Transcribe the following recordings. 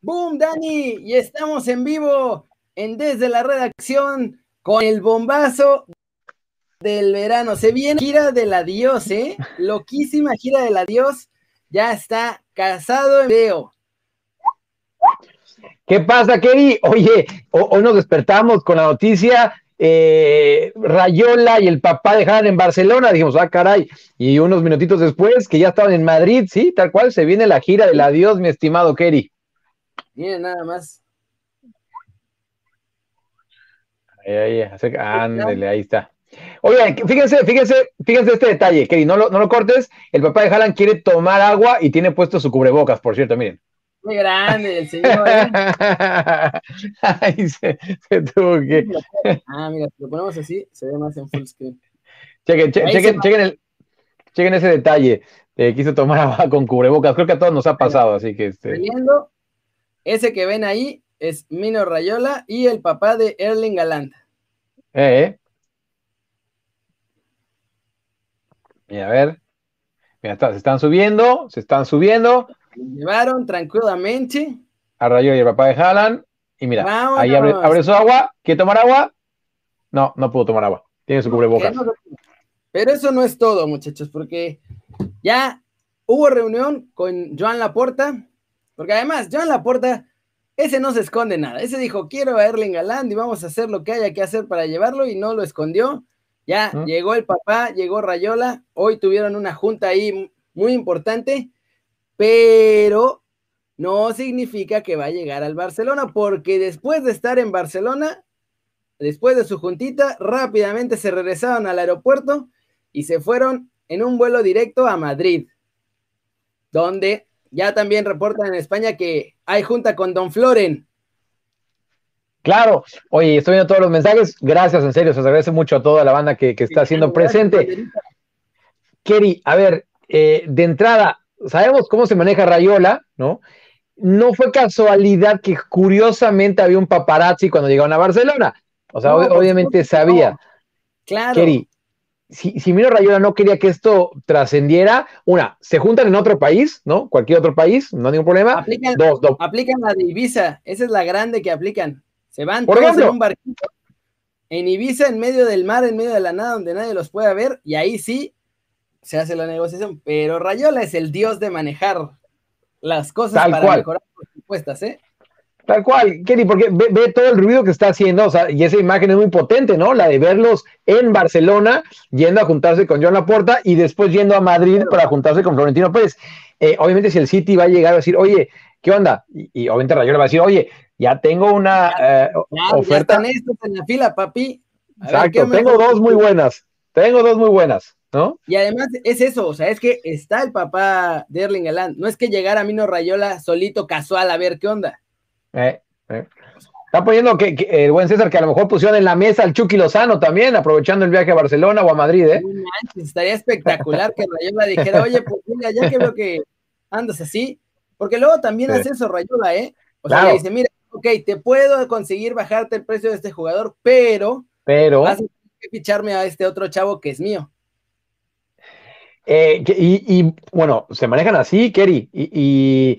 ¡Boom, Dani! Y estamos en vivo en Desde la Redacción con el bombazo del verano. Se viene gira del adiós, ¿eh? Loquísima gira del adiós. Ya está casado en video. ¿Qué pasa, Kerry? Oye, hoy nos despertamos con la noticia eh, Rayola y el papá de en Barcelona. Dijimos, ah, caray. Y unos minutitos después, que ya estaban en Madrid, sí, tal cual, se viene la gira del adiós, mi estimado Kerry. Miren, nada más. Ahí, ahí, ándele, ahí está. Oigan, fíjense, fíjense, fíjense este detalle, Kerry, no lo, no lo cortes. El papá de Haaland quiere tomar agua y tiene puesto su cubrebocas, por cierto, miren. Muy grande el señor. ¿eh? Ay, se, tuvo que. Ah, mira, si lo ponemos así, se ve más en full screen. Chequen, chequen, chequen, el, chequen ese detalle. Eh, quiso tomar agua con cubrebocas. Creo que a todos nos ha pasado, así que este. Ese que ven ahí es Mino Rayola y el papá de Erling Galanda. Eh, eh. Mira, a ver. Mira, está, se están subiendo, se están subiendo llevaron tranquilamente. A Rayo y el papá de Haaland. Y mira, ahí abre, su agua. ¿Quiere tomar agua? No, no pudo tomar agua. Tiene su cubrebocas. Pero eso no es todo, muchachos, porque ya hubo reunión con Joan Laporta, porque además, Joan Laporta, ese no se esconde nada. Ese dijo, quiero a Erling Haaland y vamos a hacer lo que haya que hacer para llevarlo y no lo escondió. Ya llegó el papá, llegó Rayola, hoy tuvieron una junta ahí muy importante pero no significa que va a llegar al Barcelona, porque después de estar en Barcelona, después de su juntita, rápidamente se regresaron al aeropuerto y se fueron en un vuelo directo a Madrid, donde ya también reportan en España que hay junta con Don Floren. Claro, oye, estoy viendo todos los mensajes. Gracias, en serio, se agradece mucho a toda la banda que, está haciendo presente. Kerry, a ver, eh, de entrada, sabemos cómo se maneja Rayola, ¿no? No fue casualidad que curiosamente había un paparazzi cuando llegaron a Barcelona. O sea, obviamente sabía. Claro. Keri, si, si Miro Rayola no quería que esto trascendiera, una, se juntan en otro país, ¿no? Cualquier otro país, no hay ningún problema. Aplican, dos, dos. aplican la de Ibiza, esa es la grande que aplican. Se van todos en un barquito en Ibiza, en medio del mar, en medio de la nada, donde nadie los pueda ver, y ahí sí se hace la negociación, pero Rayola es el dios de manejar las cosas para mejorar sus propuestas, ¿eh? Tal cual, Kenny, porque ve, todo el ruido que está haciendo, o sea, y esa imagen es muy potente, ¿no? La de verlos en Barcelona, yendo a juntarse con John Laporta y después yendo a Madrid para juntarse con Florentino Pérez. Eh, obviamente, si el City va a llegar a decir, oye, ¿qué onda? Y, obviamente Rayola va a decir, oye, ya tengo una eh, oferta. Ya están estos en la fila, papi. Exacto, tengo dos muy buenas, tengo dos muy buenas. ¿no? Y además es eso, o sea, es que está el papá de Erling Haaland, no es que llegara Mino Rayola solito casual a ver qué onda. Eh, eh. Está poniendo que, el buen César que a lo mejor pusieron en la mesa al Chucky Lozano también, aprovechando el viaje a Barcelona o a Madrid, ¿eh? estaría espectacular que Rayola dijera, oye, pues mira, ya que veo que andas así, porque luego también hace eso Rayola, ¿eh? O sea, dice, mira, ok, te puedo conseguir bajarte el precio de este jugador, pero, pero vas a que ficharme a este otro chavo que es mío. Eh, y, bueno, se manejan así, Kerry, y,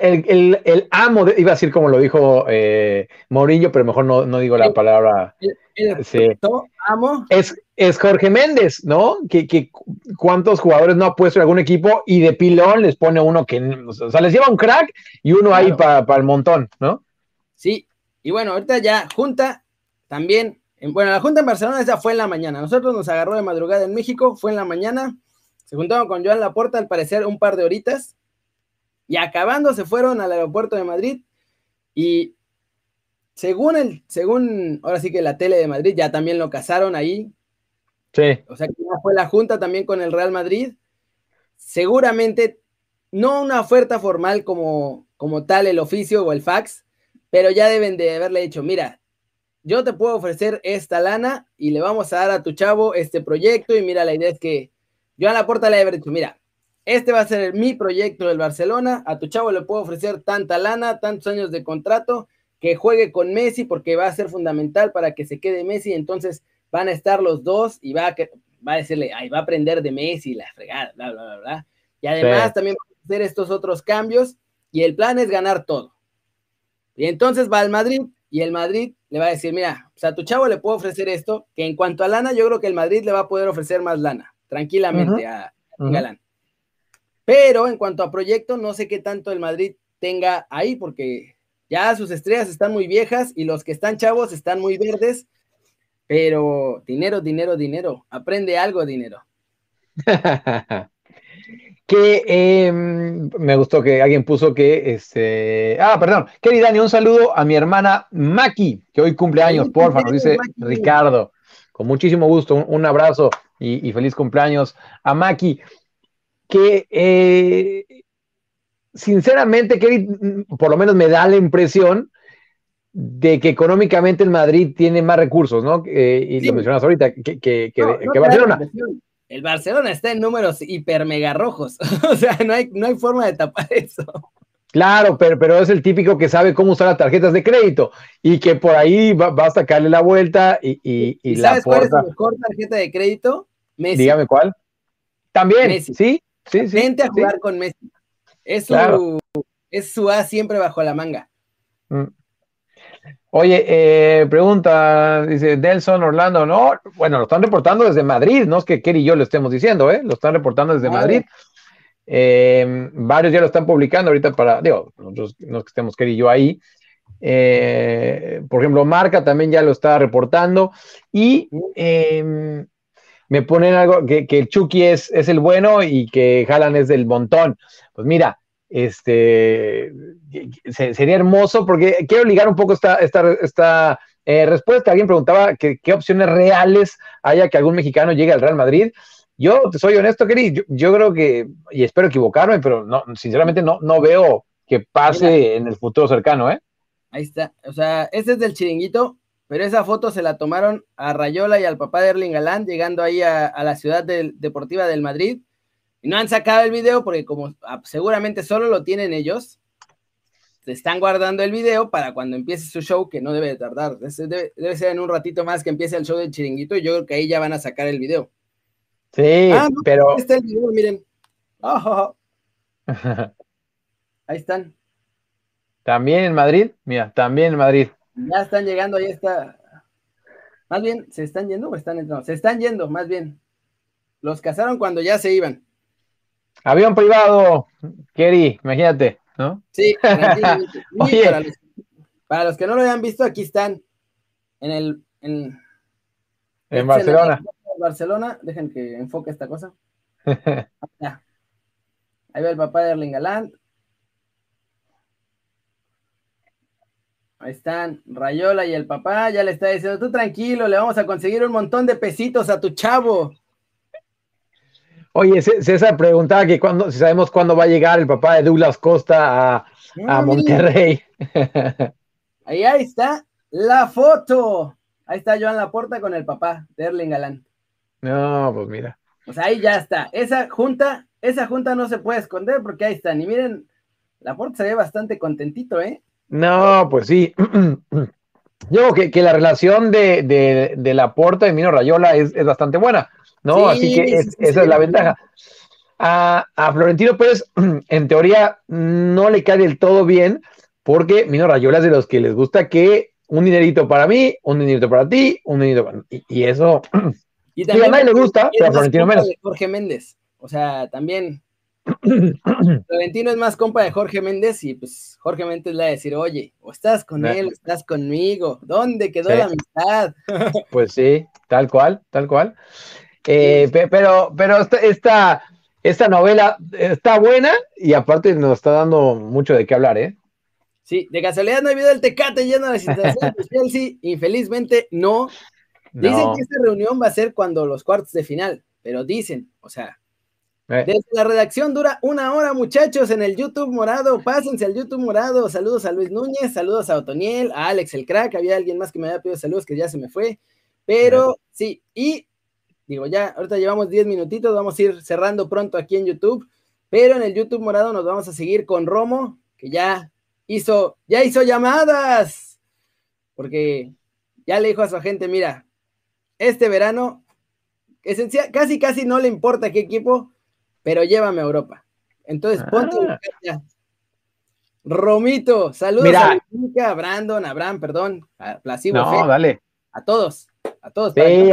el, amo, iba a decir como lo dijo eh, Mourinho, pero mejor no, digo la palabra. El, amo. Es, es Jorge Méndez, ¿no? Que, cuántos jugadores no ha puesto en algún equipo y de pilón les pone uno que, o sea, les lleva un crack y uno ahí para el montón, ¿no? Sí, y bueno, ahorita ya junta también bueno, la junta en Barcelona esa fue en la mañana. Nosotros nos agarró de madrugada en México, fue en la mañana. Se juntaron con Joan Laporta, al parecer, un par de horitas. Y acabando, se fueron al aeropuerto de Madrid. Y según el, según ahora sí que la tele de Madrid, ya también lo casaron ahí. Sí. O sea que ya fue la junta también con el Real Madrid. Seguramente no una oferta formal como, como tal el oficio o el fax, pero ya deben de haberle dicho, mira, yo te puedo ofrecer esta lana y le vamos a dar a tu chavo este proyecto y mira, la idea es que yo a la puerta le he dicho, mira, este va a ser mi proyecto del Barcelona, a tu chavo le puedo ofrecer tanta lana, tantos años de contrato, que juegue con Messi porque va a ser fundamental para que se quede Messi, entonces van a estar los dos y va a, va a decirle, ay, va a aprender de Messi, la fregada, bla, bla, bla, bla. Y además también va a hacer estos otros cambios y el plan es ganar todo. Y entonces va al Madrid y el Madrid le va a decir, mira, o sea, a tu chavo le puedo ofrecer esto, que en cuanto a lana, yo creo que el Madrid le va a poder ofrecer más lana, tranquilamente a, Galán. Pero en cuanto a proyecto, no sé qué tanto el Madrid tenga ahí, porque ya sus estrellas están muy viejas y los que están chavos están muy verdes, pero dinero, dinero, dinero, aprende algo, dinero. que em, me gustó que alguien puso que, este, ah, perdón, Kelly Dani, un saludo a mi hermana Maki, que hoy cumple años, porfa, nos dice Ricardo, con muchísimo gusto, un, abrazo y, feliz cumpleaños a Maki, que eh, sinceramente, Kelly, por lo menos me da la impresión de que económicamente el Madrid tiene más recursos, ¿no? Eh, y lo mencionas ahorita, que, que, que Barcelona el Barcelona está en números hiper mega rojos. o sea, no hay, no hay forma de tapar eso. Claro, pero, pero es el típico que sabe cómo usar las tarjetas de crédito y que por ahí va, a sacarle la vuelta y, y, y, ¿Sabes cuál es la mejor tarjeta de crédito? Messi. Dígame cuál. También, sí, sí, sí. Vente a jugar con Messi. Es su, es su A siempre bajo la manga. Mm. Oye, eh, pregunta, dice Delson Orlando, no, bueno, lo están reportando desde Madrid, no es que Kerry y yo lo estemos diciendo, ¿eh? Lo están reportando desde Madrid. Eh, varios ya lo están publicando ahorita para, digo, nosotros no es que estemos Kerry y yo ahí. Eh, por ejemplo, Marca también ya lo está reportando y em, me ponen algo que, que el Chucky es, es el bueno y que Jalan es del montón. Pues mira, este, sería hermoso porque quiero ligar un poco esta, esta, eh, respuesta. Alguien preguntaba qué opciones reales haya que algún mexicano llegue al Real Madrid. Yo te soy honesto, Keri, yo, creo que, y espero equivocarme, pero no, sinceramente no, no veo que pase en el futuro cercano, ¿eh? Ahí está. O sea, este es del chiringuito, pero esa foto se la tomaron a Rayola y al papá de Erling Galán llegando ahí a, la ciudad deportiva del Madrid y no han sacado el video porque como ah, seguramente solo lo tienen ellos, se están guardando el video para cuando empiece su show, que no debe de tardar. Debe, ser en un ratito más que empiece el show del chiringuito y yo creo que ahí ya van a sacar el video. Sí, ah, pero... Ahí está el video, miren. ahí están. También en Madrid, mira, también en Madrid. Ya están llegando, ahí está. Más bien, ¿se están yendo o están entrando? Se están yendo, más bien. Los casaron cuando ya se iban. Avión privado, Kerry, imagínate, ¿no? Sí, para, los, que no lo hayan visto, aquí están en el. En, en Barcelona. En Barcelona, dejen que enfoque esta cosa. Ahí va el papá de Erling Galán. Ahí están Rayola y el papá, ya le está diciendo, tú tranquilo, le vamos a conseguir un montón de pesitos a tu chavo. Oye, César preguntaba que cuando, si sabemos cuándo va a llegar el papá de Douglas Costa a, a Monterrey. Ahí, ahí está la foto. Ahí está Joan Laporta con el papá de Erling Galán. No, pues mira. Pues ahí ya está. Esa junta, esa junta no se puede esconder porque ahí están. Y miren, Laporta se ve bastante contentito, ¿eh? No, pues sí. Yo creo que, la relación de, de, de Laporta y Mino Rayola es, es bastante buena. ¿no? Así que esa es la ventaja. A, Florentino Pérez, en teoría, no le cae del todo bien, porque Mino Rayola es de los que les gusta que un dinerito para mí, un dinerito para ti, un dinerito para y, y eso. Y también a nadie le gusta, pero a Florentino menos. Jorge Méndez. O sea, también Florentino es más compa de Jorge Méndez y pues Jorge Méndez le va a decir, oye, o estás con él, o estás conmigo, ¿dónde quedó la amistad? Pues sí, tal cual, tal cual. Eh, pero, pero esta, esta, novela está buena y aparte nos está dando mucho de qué hablar, ¿eh? Sí, de casualidad no hay video del Tecate lleno de situaciones de Chelsea. Infelizmente no. Dicen que esta reunión va a ser cuando los cuartos de final, pero dicen, o sea. Desde la redacción dura una hora, muchachos, en el YouTube morado. Pásense al YouTube morado. Saludos a Luis Núñez, saludos a Otoniel, a Alex el Crack. Había alguien más que me había pedido saludos que ya se me fue. Pero sí, y Digo, ya, ahorita llevamos 10 minutitos, vamos a ir cerrando pronto aquí en YouTube, pero en el YouTube morado nos vamos a seguir con Romo, que ya hizo, ya hizo llamadas, porque ya le dijo a su agente, mira, este verano, esencial, casi, casi no le importa qué equipo, pero llévame a Europa. Entonces, ponte ah. ya. Romito, saludos a a Brandon, a Abraham, perdón, a. No, dale. A todos, a todos. Sí,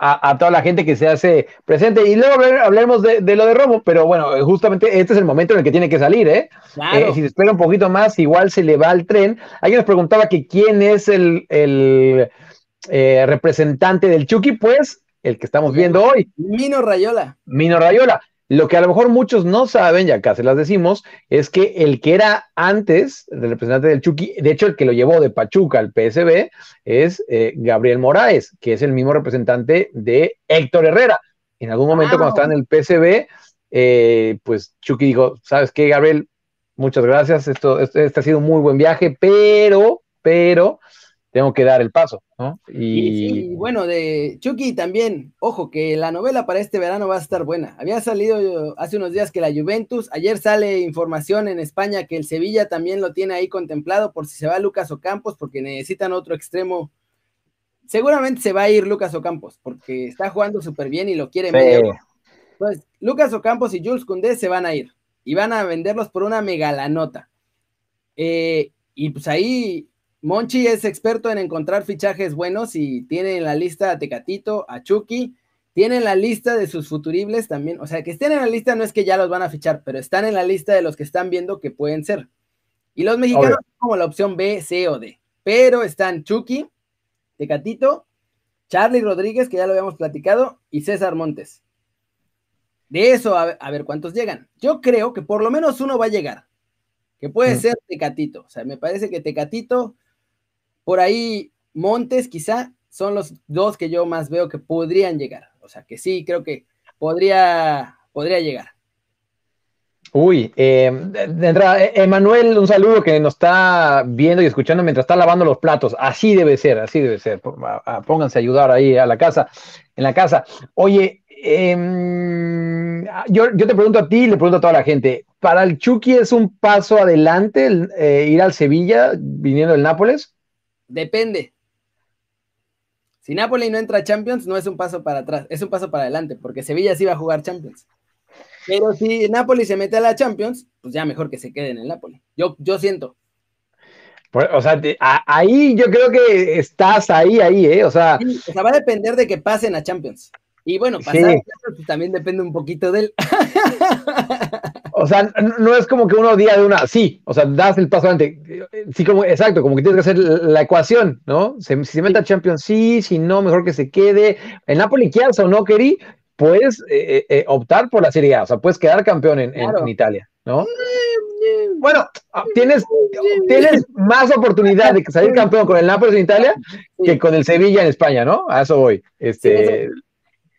a, toda la gente que se hace presente. Y luego hablaremos de, lo de Romo, pero bueno, justamente este es el momento en el que tiene que salir, ¿eh? eh si se espera un poquito más, igual se le va al tren. Alguien nos preguntaba que quién es el, eh, representante del Chucky, pues el que estamos viendo hoy. Mino Rayola. Mino Rayola. Lo que a lo mejor muchos no saben, y acá se las decimos, es que el que era antes del representante del Chucky, de hecho el que lo llevó de Pachuca al PSB, es eh, Gabriel Moraes, que es el mismo representante de Héctor Herrera. En algún momento cuando estaba en el PSB, eh, pues Chucky dijo, ¿sabes qué, Gabriel? Muchas gracias, esto, este ha sido un muy buen viaje, pero, pero, tengo que dar el paso, ¿no? Y... bueno, de Chucky también, ojo, que la novela para este verano va a estar buena. Había salido hace unos días que la Juventus, ayer sale información en España que el Sevilla también lo tiene ahí contemplado por si se va Lucas Ocampos, porque necesitan otro extremo. Seguramente se va a ir Lucas Ocampos, porque está jugando súper bien y lo quiere medio. Entonces, Lucas Ocampos y Jules Koundé se van a ir y van a venderlos por una megalanota. Eh, y pues ahí Monchi es experto en encontrar fichajes buenos y tiene en la lista a Tecatito, a Chucky, tiene en la lista de sus futuribles también, o sea, que estén en la lista no es que ya los van a fichar, pero están en la lista de los que están viendo que pueden ser. Y los mexicanos como la opción B, C o D, pero están Chucky, Tecatito, Charlie Rodríguez, que ya lo habíamos platicado, y César Montes. De eso, a ver, cuántos llegan. Yo creo que por lo menos uno va a llegar, que puede ser Tecatito. O sea, me parece que Tecatito por ahí Montes quizá son los dos que yo más veo que podrían llegar. O sea, que sí, creo que podría, podría llegar. Uy, entrada, eh, Emanuel, un saludo que nos está viendo y escuchando mientras está lavando los platos. Así debe ser, así debe ser. Pónganse a ayudar ahí a la casa, en la casa. Oye, em, yo, te pregunto a ti y le pregunto a toda la gente. ¿Para el Chucky es un paso adelante eh, ir al Sevilla viniendo del Nápoles? Depende. Si Napoli no entra a Champions, no es un paso para atrás, es un paso para adelante, porque Sevilla sí va a jugar Champions. Pero si Napoli se mete a la Champions, pues ya mejor que se quede en el Napoli. Yo, yo siento. O sea, ahí yo creo que estás ahí, ahí, ¿eh? O sea, o sea, va a depender de que pasen a Champions. Y bueno, pasar pues, también depende un poquito de él. o sea, no es como que uno día de una, sí, o sea, das el paso adelante. Sí, como, exacto, como que tienes que hacer la ecuación, ¿no? si se mete a Champions, sí, si no, mejor que se quede. El Napoli, quieras o no, Keri, puedes eh, eh, eh, optar por la Serie A, o sea, puedes quedar campeón en, Italia, ¿no? Bueno, ah, tienes, tienes más oportunidad de salir campeón con el Napoli en Italia que con el Sevilla en España, ¿no? A eso voy. Este,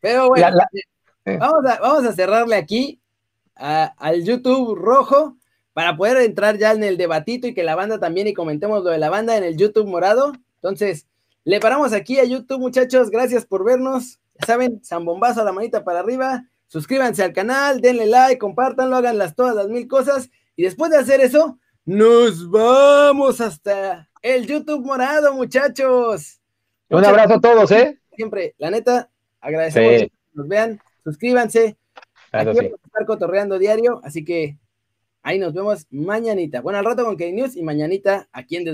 pero bueno, eh, vamos, a, vamos a cerrarle aquí al YouTube rojo para poder entrar ya en el debatito y que la banda también y comentemos lo de la banda en el YouTube morado. Entonces, le paramos aquí a YouTube, muchachos. Gracias por vernos. Ya saben, zambombazo a la manita para arriba. Suscríbanse al canal, denle like, compártanlo, hagan las, todas las mil cosas. Y después de hacer eso, nos vamos hasta el YouTube morado, muchachos. Un abrazo a todos, ¿eh? Siempre, la neta, Agradecemos que nos vean, suscríbanse. Aquí vamos a estar cotorreando diario, así que ahí nos vemos mañanita. Bueno, al rato con K-News y mañanita aquí en